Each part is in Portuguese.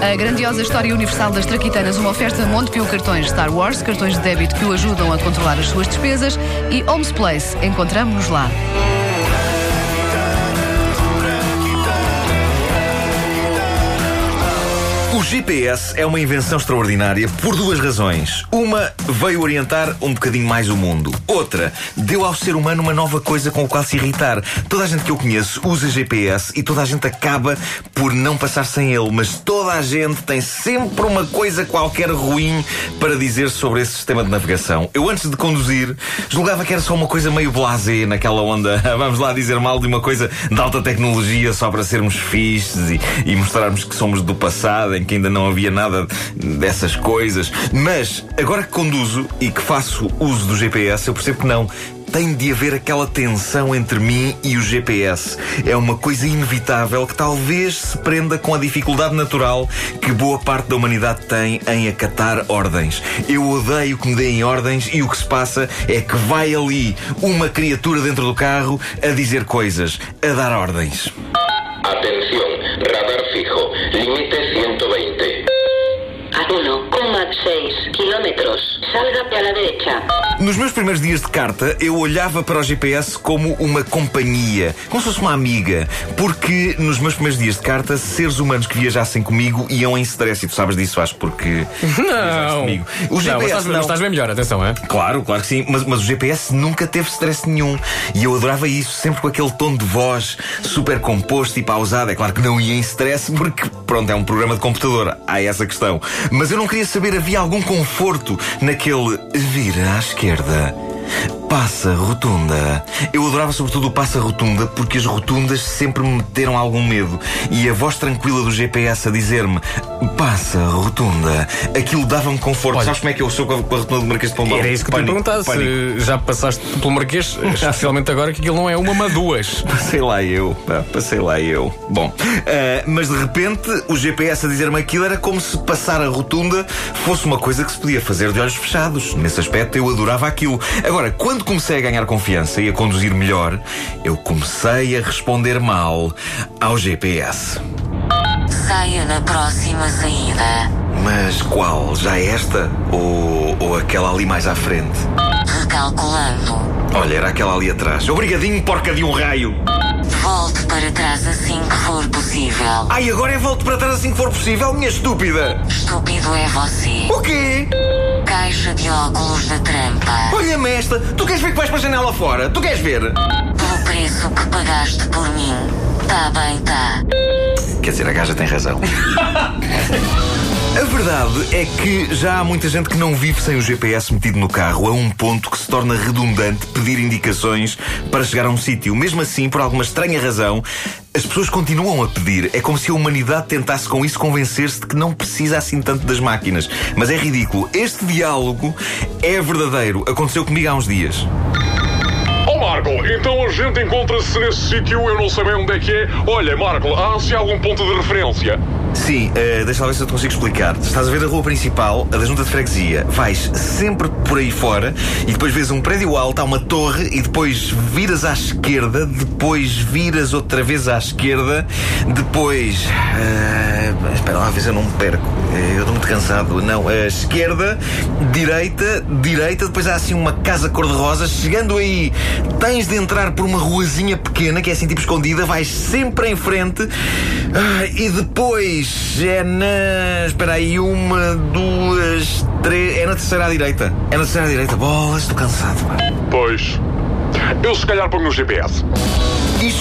A grandiosa história universal das Traquitanas, uma oferta Montepio Cartões Star Wars, cartões de débito que o ajudam a controlar as suas despesas e Homes Place. Encontramos-nos lá. GPS é uma invenção extraordinária por duas razões. Uma veio orientar um bocadinho mais o mundo. Outra, deu ao ser humano uma nova coisa com a qual se irritar. Toda a gente que eu conheço usa GPS e toda a gente acaba por não passar sem ele, mas toda a gente tem sempre uma coisa qualquer ruim para dizer sobre esse sistema de navegação. Eu antes de conduzir julgava que era só uma coisa meio blasé naquela onda. Vamos lá dizer mal de uma coisa de alta tecnologia só para sermos fixes e, e mostrarmos que somos do passado, em que ainda não havia nada dessas coisas. Mas agora que conduzo e que faço uso do GPS, eu percebo que não tem de haver aquela tensão entre mim e o GPS. É uma coisa inevitável que talvez se prenda com a dificuldade natural que boa parte da humanidade tem em acatar ordens. Eu odeio que me deem ordens e o que se passa é que vai ali uma criatura dentro do carro a dizer coisas, a dar ordens. Atención, radar fijo, límite 120. A 1,6 kilómetros. Salga a la derecha. Nos meus primeiros dias de carta, eu olhava para o GPS como uma companhia, como se fosse uma amiga, porque nos meus primeiros dias de carta, seres humanos que viajassem comigo iam em stress, e tu sabes disso, acho, porque Não. comigo. O Não, mas GPS estás, não. mas estás bem melhor, atenção, é? Claro, claro que sim, mas, mas o GPS nunca teve stress nenhum. E eu adorava isso, sempre com aquele tom de voz super composto e pausado. É claro que não ia em stress, porque, pronto, é um programa de computador. Há essa questão. Mas eu não queria saber, havia algum conforto naquele vira à esquerda esquerda Passa rotunda. Eu adorava sobretudo o passa rotunda porque as rotundas sempre me meteram algum medo. E a voz tranquila do GPS a dizer-me passa rotunda. Aquilo dava-me conforto. Olha. Sabes como é que eu sou com a, com a rotunda do Marquês de Pombal? Era isso que eu te ia Pânico, pânico. Já passaste pelo Marquês, especialmente agora, que aquilo não é uma, mas duas. Passei lá eu, pá, passei lá eu. Bom, ah, mas de repente o GPS a dizer-me aquilo era como se passar a rotunda fosse uma coisa que se podia fazer de olhos fechados. Nesse aspecto eu adorava aquilo. Agora, quando comecei a ganhar confiança e a conduzir melhor, eu comecei a responder mal ao GPS. Saia na próxima saída. Mas qual? Já esta? Ou, ou aquela ali mais à frente? Recalculando. Olha, era aquela ali atrás. Obrigadinho, porca de um raio! Volte para trás assim que for possível. Ai, agora é volto para trás assim que for possível, minha estúpida! Estúpido é você. O quê? Caixa de óculos da trampa. Olha-me esta! Tu queres ver que vais para a janela fora? Tu queres ver? Pelo preço que pagaste por mim. Tá bem, tá. Quer dizer, a gaja tem razão. A verdade é que já há muita gente que não vive sem o GPS metido no carro, a um ponto que se torna redundante pedir indicações para chegar a um sítio. Mesmo assim, por alguma estranha razão, as pessoas continuam a pedir. É como se a humanidade tentasse com isso convencer-se de que não precisa assim tanto das máquinas. Mas é ridículo. Este diálogo é verdadeiro. Aconteceu comigo há uns dias. Ó Marco, então a gente encontra-se nesse sítio, eu não sei bem onde é que é. Olha, Marco, há-se algum ponto de referência? Sim, eh, deixa lá ver se eu te consigo explicar. Estás a ver a rua principal, a da junta de freguesia. Vais sempre por aí fora e depois vês um prédio alto, há uma torre e depois viras à esquerda, depois viras outra vez à esquerda, depois. eh, espera lá, se eu não me perco. Eh, Eu estou muito cansado. Não, a esquerda, direita, direita, depois há assim uma casa cor-de-rosa. Chegando aí, tens de entrar por uma ruazinha pequena, que é assim tipo escondida, vais sempre em frente ah, e depois é. Espera aí, uma, duas, três. É na terceira à direita. É na terceira à direita. Bolas, estou cansado. pá. Pois. Eu se calhar ponho no GPS.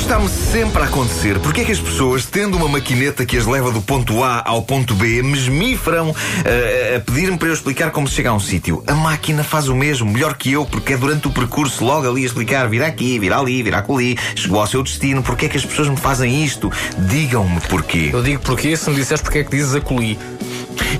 Está-me sempre a acontecer. Porquê é que as pessoas, tendo uma maquineta que as leva do ponto A ao ponto B, mesmifram ah, a pedir-me para eu explicar como se chega a um sítio? A máquina faz o mesmo, melhor que eu, porque é durante o percurso logo ali a explicar, vira aqui, vira ali, vira ali, chegou ao seu destino. Porquê é que as pessoas me fazem isto? Digam-me porquê. Eu digo porquê, se me disseres porque é que dizes acolhi.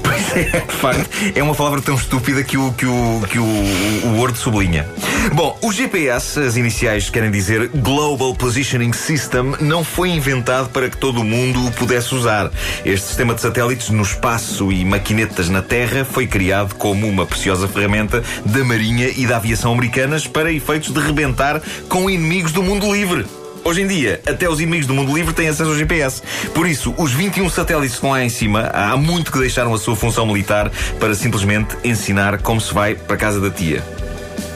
Pois é, de facto, é uma palavra tão estúpida que o, que o, que o, o Word sublinha. Bom, o GPS, as iniciais querem dizer Global Positioning System, não foi inventado para que todo o mundo o pudesse usar. Este sistema de satélites no espaço e maquinetas na Terra foi criado como uma preciosa ferramenta da Marinha e da aviação americanas para efeitos de rebentar com inimigos do mundo livre. Hoje em dia, até os inimigos do mundo livre têm acesso ao GPS. Por isso, os 21 satélites que estão lá em cima, há muito que deixaram a sua função militar para simplesmente ensinar como se vai para a casa da tia.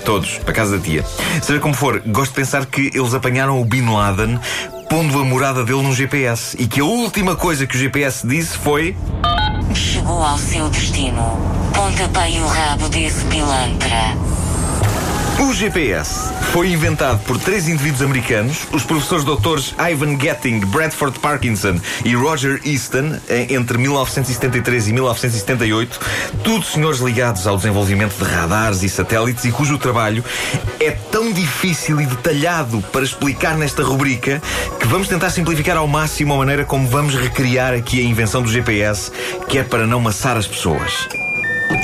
Todos, para casa da tia. Seja como for, gosto de pensar que eles apanharam o Bin Laden pondo a morada dele num GPS e que a última coisa que o GPS disse foi. Chegou ao seu destino. Pontapei o rabo desse pilantra. O GPS foi inventado por três indivíduos americanos, os professores doutores Ivan Getting, Bradford Parkinson e Roger Easton, em- entre 1973 e 1978, todos senhores ligados ao desenvolvimento de radares e satélites e cujo trabalho é tão difícil e detalhado para explicar nesta rubrica que vamos tentar simplificar ao máximo a maneira como vamos recriar aqui a invenção do GPS, que é para não maçar as pessoas.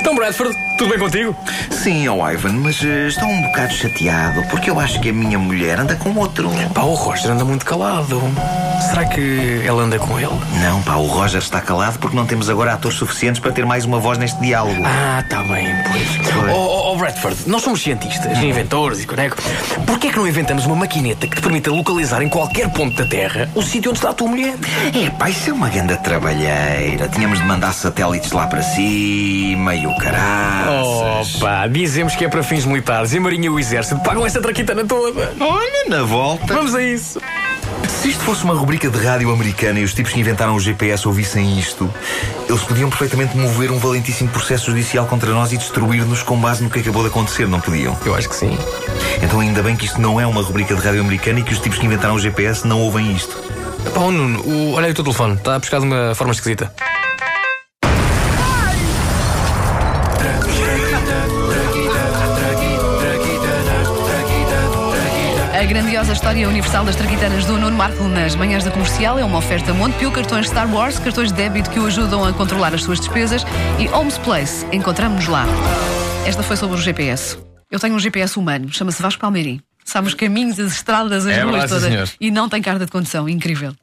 Então, Bradford, tudo bem contigo? Sim, ó Ivan, mas eh, estou um bocado chateado porque eu acho que a minha mulher anda com outro. Pá, o Roger anda muito calado. Será que ela anda com ele? Não, pá, o Roger está calado porque não temos agora atores suficientes para ter mais uma voz neste diálogo. Ah, tá bem, pois. Pois. Oh, oh, oh, Bradford, nós somos cientistas, inventores e coneco. Porquê é que não inventamos uma maquineta que te permita localizar em qualquer ponto da Terra o sítio onde está a tua mulher? É, pá, isso é uma grande trabalheira. Tínhamos de mandar satélites lá para cima e o caraças. Opa, dizemos que é para fins militares e a Marinha e o Exército pagam esta traquitana toda. Olha, na volta. Vamos a isso. Se isto fosse uma rubrica de rádio americana e os tipos que inventaram o GPS ouvissem isto, eles podiam perfeitamente mover um valentíssimo processo judicial contra nós e destruir-nos com base no que acabou de acontecer, não podiam? Eu acho que sim. Então ainda bem que isto não é uma rubrica de rádio americana e que os tipos que inventaram o GPS não ouvem isto. Pá, oh, Nuno, o- olha aí o teu telefone, está a buscar de uma forma esquisita. A grandiosa história universal das traquitanas do Nuno Marco nas manhãs da comercial é uma oferta Montepio, cartões Star Wars, cartões de débito que o ajudam a controlar as suas despesas e Homes Place. Encontramos-nos lá. Esta foi sobre o GPS. Eu tenho um GPS humano, chama-se Vasco Palmeirim. Sabe os caminhos, as estradas, as É ruas todas. senhor. E não tem carta de condução. Incrível.